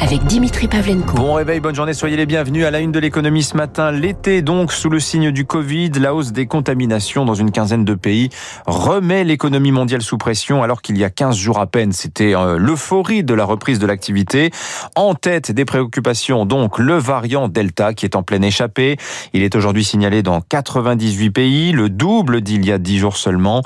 avec Dimitri Pavlenko. Bon réveil, bonne journée, soyez les bienvenus à la une de l'économie ce matin. L'été donc, sous le signe du Covid, la hausse des contaminations dans une quinzaine de pays remet l'économie mondiale sous pression alors qu'il y a 15 jours à peine, c'était euh, l'euphorie de la reprise de l'activité. En tête des préoccupations donc le variant Delta qui est en pleine échappée. Il est aujourd'hui signalé dans 98 pays, le double d'il y a 10 jours seulement.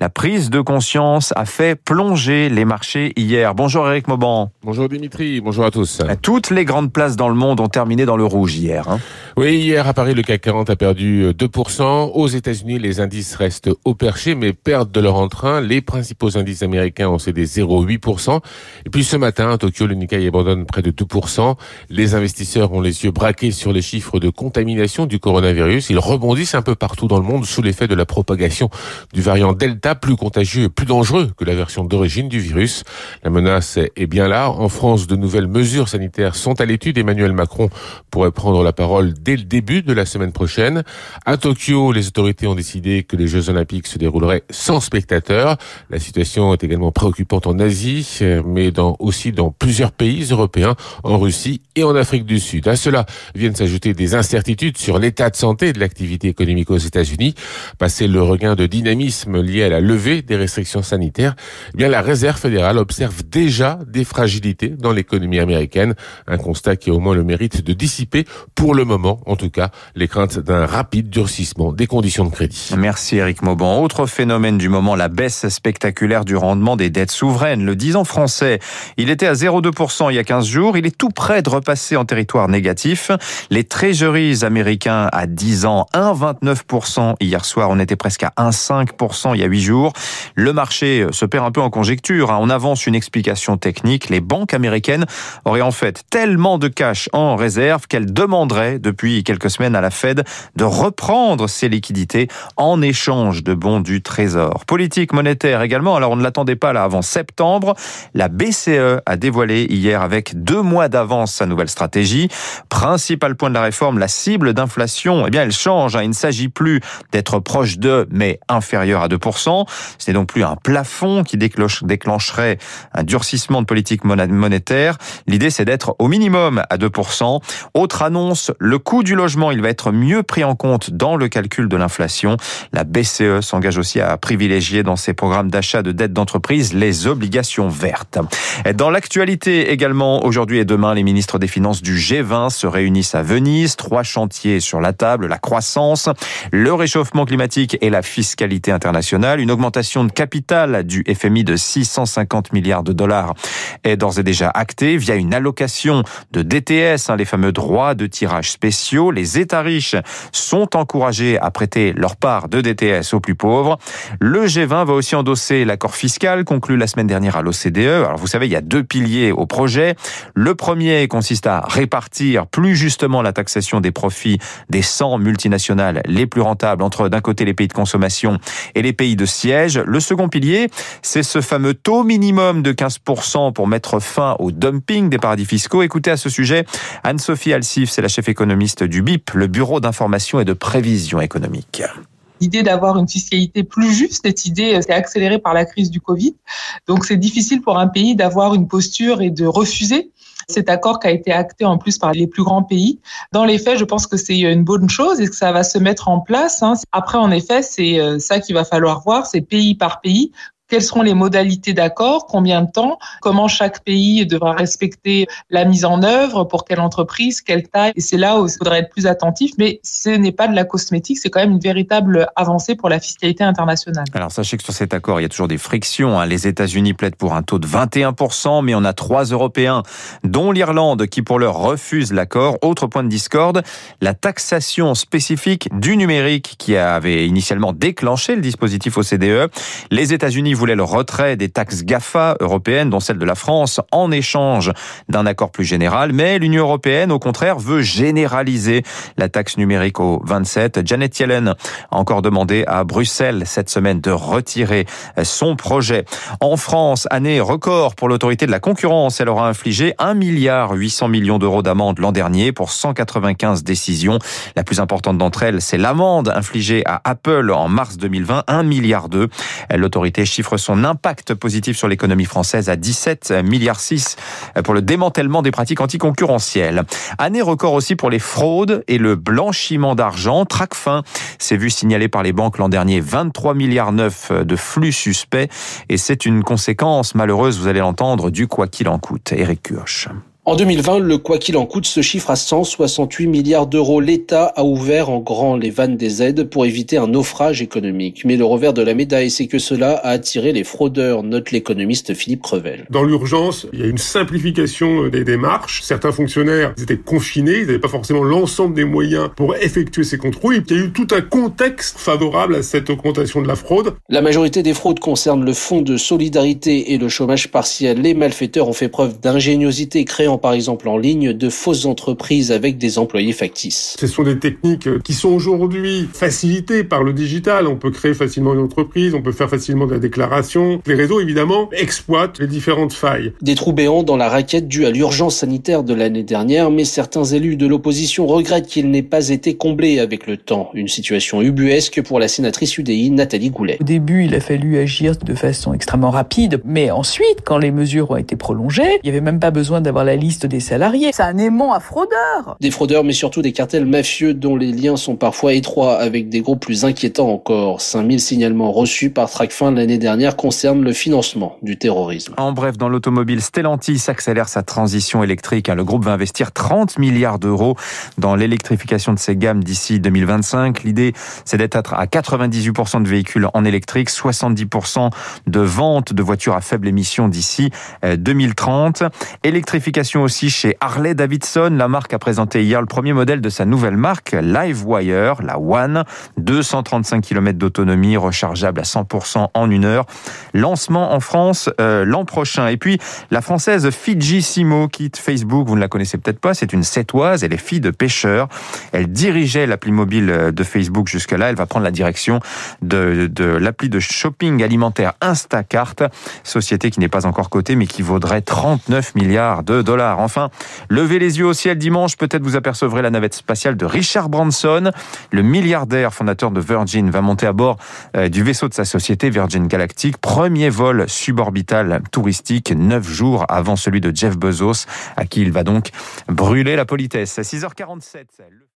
La prise de conscience a fait plonger les marchés hier. Bonjour Eric Mauban. Bonjour Dimitri, bonjour à tous. Toutes les grandes places dans le monde ont terminé dans le rouge hier. Hein. Oui, hier à Paris, le CAC 40 a perdu 2%. Euh, Aux États-Unis, les indices restent au perché, mais perdent de leur entrain. Les principaux indices américains ont cédé 0,8%. Et puis ce matin, à Tokyo, le Nikkei abandonne près de 2%. Les investisseurs ont les yeux braqués sur les chiffres de contamination du coronavirus. Ils rebondissent un peu partout dans le monde sous l'effet de la propagation du variant Delta, plus contagieux et plus dangereux que la version d'origine du virus. La menace est bien là. En France, de nouvelles mesures mesures sanitaires sont à l'étude. Emmanuel Macron pourrait prendre la parole dès le début de la semaine prochaine. À Tokyo, les autorités ont décidé que les Jeux Olympiques se dérouleraient sans spectateurs. La situation est également préoccupante en Asie, mais dans, aussi dans plusieurs pays européens, en Russie et en Afrique du Sud. À cela viennent s'ajouter des incertitudes sur l'état de santé de l'activité économique aux États-Unis. Passé le regain de dynamisme lié à la levée des restrictions sanitaires, eh bien la Réserve fédérale observe déjà des fragilités dans l'économie américaine un constat qui a au moins le mérite de dissiper, pour le moment en tout cas, les craintes d'un rapide durcissement des conditions de crédit. Merci Eric Mauban. Autre phénomène du moment, la baisse spectaculaire du rendement des dettes souveraines. Le 10 ans français, il était à 0,2% il y a 15 jours. Il est tout près de repasser en territoire négatif. Les treasuries américains à 10 ans, 1,29% hier soir. On était presque à 1,5% il y a 8 jours. Le marché se perd un peu en conjecture. Hein. On avance une explication technique. Les banques américaines aurait en fait tellement de cash en réserve qu'elle demanderait depuis quelques semaines à la Fed de reprendre ses liquidités en échange de bons du Trésor. Politique monétaire également, alors on ne l'attendait pas là avant septembre. La BCE a dévoilé hier avec deux mois d'avance sa nouvelle stratégie. Principal point de la réforme, la cible d'inflation, eh bien elle change. Hein. Il ne s'agit plus d'être proche de, mais inférieur à 2%. Ce n'est donc plus un plafond qui déclencherait un durcissement de politique monétaire. L'idée, c'est d'être au minimum à 2%. Autre annonce, le coût du logement, il va être mieux pris en compte dans le calcul de l'inflation. La BCE s'engage aussi à privilégier dans ses programmes d'achat de dettes d'entreprise les obligations vertes. Dans l'actualité également, aujourd'hui et demain, les ministres des Finances du G20 se réunissent à Venise. Trois chantiers sur la table, la croissance, le réchauffement climatique et la fiscalité internationale. Une augmentation de capital du FMI de 650 milliards de dollars est d'ores et déjà actée via une allocation de DTS, hein, les fameux droits de tirage spéciaux. Les États riches sont encouragés à prêter leur part de DTS aux plus pauvres. Le G20 va aussi endosser l'accord fiscal conclu la semaine dernière à l'OCDE. Alors vous savez, il y a deux piliers au projet. Le premier consiste à répartir plus justement la taxation des profits des 100 multinationales les plus rentables entre d'un côté les pays de consommation et les pays de siège. Le second pilier, c'est ce fameux taux minimum de 15% pour mettre fin au dumping des paradis fiscaux. Écoutez à ce sujet Anne-Sophie Alsif, c'est la chef économiste du BIP, le Bureau d'information et de prévision économique l'idée d'avoir une fiscalité plus juste, cette idée euh, s'est accélérée par la crise du Covid. Donc c'est difficile pour un pays d'avoir une posture et de refuser cet accord qui a été acté en plus par les plus grands pays. Dans les faits, je pense que c'est une bonne chose et que ça va se mettre en place. Hein. Après, en effet, c'est euh, ça qu'il va falloir voir, c'est pays par pays quelles seront les modalités d'accord, combien de temps, comment chaque pays devra respecter la mise en œuvre, pour quelle entreprise, quelle taille? Et c'est là où il faudrait être plus attentif, mais ce n'est pas de la cosmétique, c'est quand même une véritable avancée pour la fiscalité internationale. Alors sachez que sur cet accord, il y a toujours des frictions. Hein. Les États-Unis plaident pour un taux de 21%, mais on a trois Européens, dont l'Irlande, qui pour l'heure refuse l'accord. Autre point de discorde, la taxation spécifique du numérique qui avait initialement déclenché le dispositif OCDE. Les États-Unis voulait le retrait des taxes GAFA européennes, dont celle de la France, en échange d'un accord plus général. Mais l'Union européenne, au contraire, veut généraliser la taxe numérique aux 27. Janet Yellen a encore demandé à Bruxelles cette semaine de retirer son projet. En France, année record pour l'autorité de la concurrence. Elle aura infligé 1 milliard 800 millions d'euros d'amende l'an dernier pour 195 décisions. La plus importante d'entre elles, c'est l'amende infligée à Apple en mars 2020, 1 milliard 2. L'autorité chiffre son impact positif sur l'économie française à 17 milliards 6 pour le démantèlement des pratiques anticoncurrentielles. Année record aussi pour les fraudes et le blanchiment d'argent. Tracfin s'est vu signaler par les banques l'an dernier 23 milliards 9 de flux suspects et c'est une conséquence malheureuse, vous allez l'entendre, du quoi qu'il en coûte. Eric Kioch. En 2020, le quoi qu'il en coûte se chiffre à 168 milliards d'euros. L'État a ouvert en grand les vannes des aides pour éviter un naufrage économique. Mais le revers de la médaille, c'est que cela a attiré les fraudeurs, note l'économiste Philippe Crevel. Dans l'urgence, il y a une simplification des démarches. Certains fonctionnaires étaient confinés, ils n'avaient pas forcément l'ensemble des moyens pour effectuer ces contrôles. Il y a eu tout un contexte favorable à cette augmentation de la fraude. La majorité des fraudes concernent le fonds de solidarité et le chômage partiel. Les malfaiteurs ont fait preuve d'ingéniosité créant par exemple en ligne de fausses entreprises avec des employés factices. Ce sont des techniques qui sont aujourd'hui facilitées par le digital. On peut créer facilement une entreprise, on peut faire facilement de la déclaration. Les réseaux, évidemment, exploitent les différentes failles. Des trous béants dans la raquette due à l'urgence sanitaire de l'année dernière, mais certains élus de l'opposition regrettent qu'il n'ait pas été comblé avec le temps. Une situation ubuesque pour la sénatrice UDI Nathalie Goulet. Au début, il a fallu agir de façon extrêmement rapide, mais ensuite, quand les mesures ont été prolongées, il n'y avait même pas besoin d'avoir la liste des salariés. C'est un aimant à fraudeurs. Des fraudeurs, mais surtout des cartels mafieux dont les liens sont parfois étroits avec des groupes plus inquiétants encore. 5000 signalements reçus par Tracfin l'année dernière concernent le financement du terrorisme. En bref, dans l'automobile, Stellantis accélère sa transition électrique. Le groupe va investir 30 milliards d'euros dans l'électrification de ses gammes d'ici 2025. L'idée, c'est d'être à 98% de véhicules en électrique, 70% de ventes de voitures à faible émission d'ici 2030. Euh, Aussi chez Harley Davidson. La marque a présenté hier le premier modèle de sa nouvelle marque, Livewire, la One. 235 km d'autonomie, rechargeable à 100% en une heure. Lancement en France euh, l'an prochain. Et puis, la française Fiji Simo quitte Facebook. Vous ne la connaissez peut-être pas. C'est une sétoise. Elle est fille de pêcheur. Elle dirigeait l'appli mobile de Facebook jusque-là. Elle va prendre la direction de, de l'appli de shopping alimentaire Instacart, société qui n'est pas encore cotée, mais qui vaudrait 39 milliards de dollars. Enfin, levez les yeux au ciel dimanche, peut-être vous apercevrez la navette spatiale de Richard Branson. Le milliardaire fondateur de Virgin va monter à bord euh, du vaisseau de sa société Virgin Galactic. Premier vol suborbital touristique, neuf jours avant celui de Jeff Bezos, à qui il va donc brûler la politesse. À 6h47.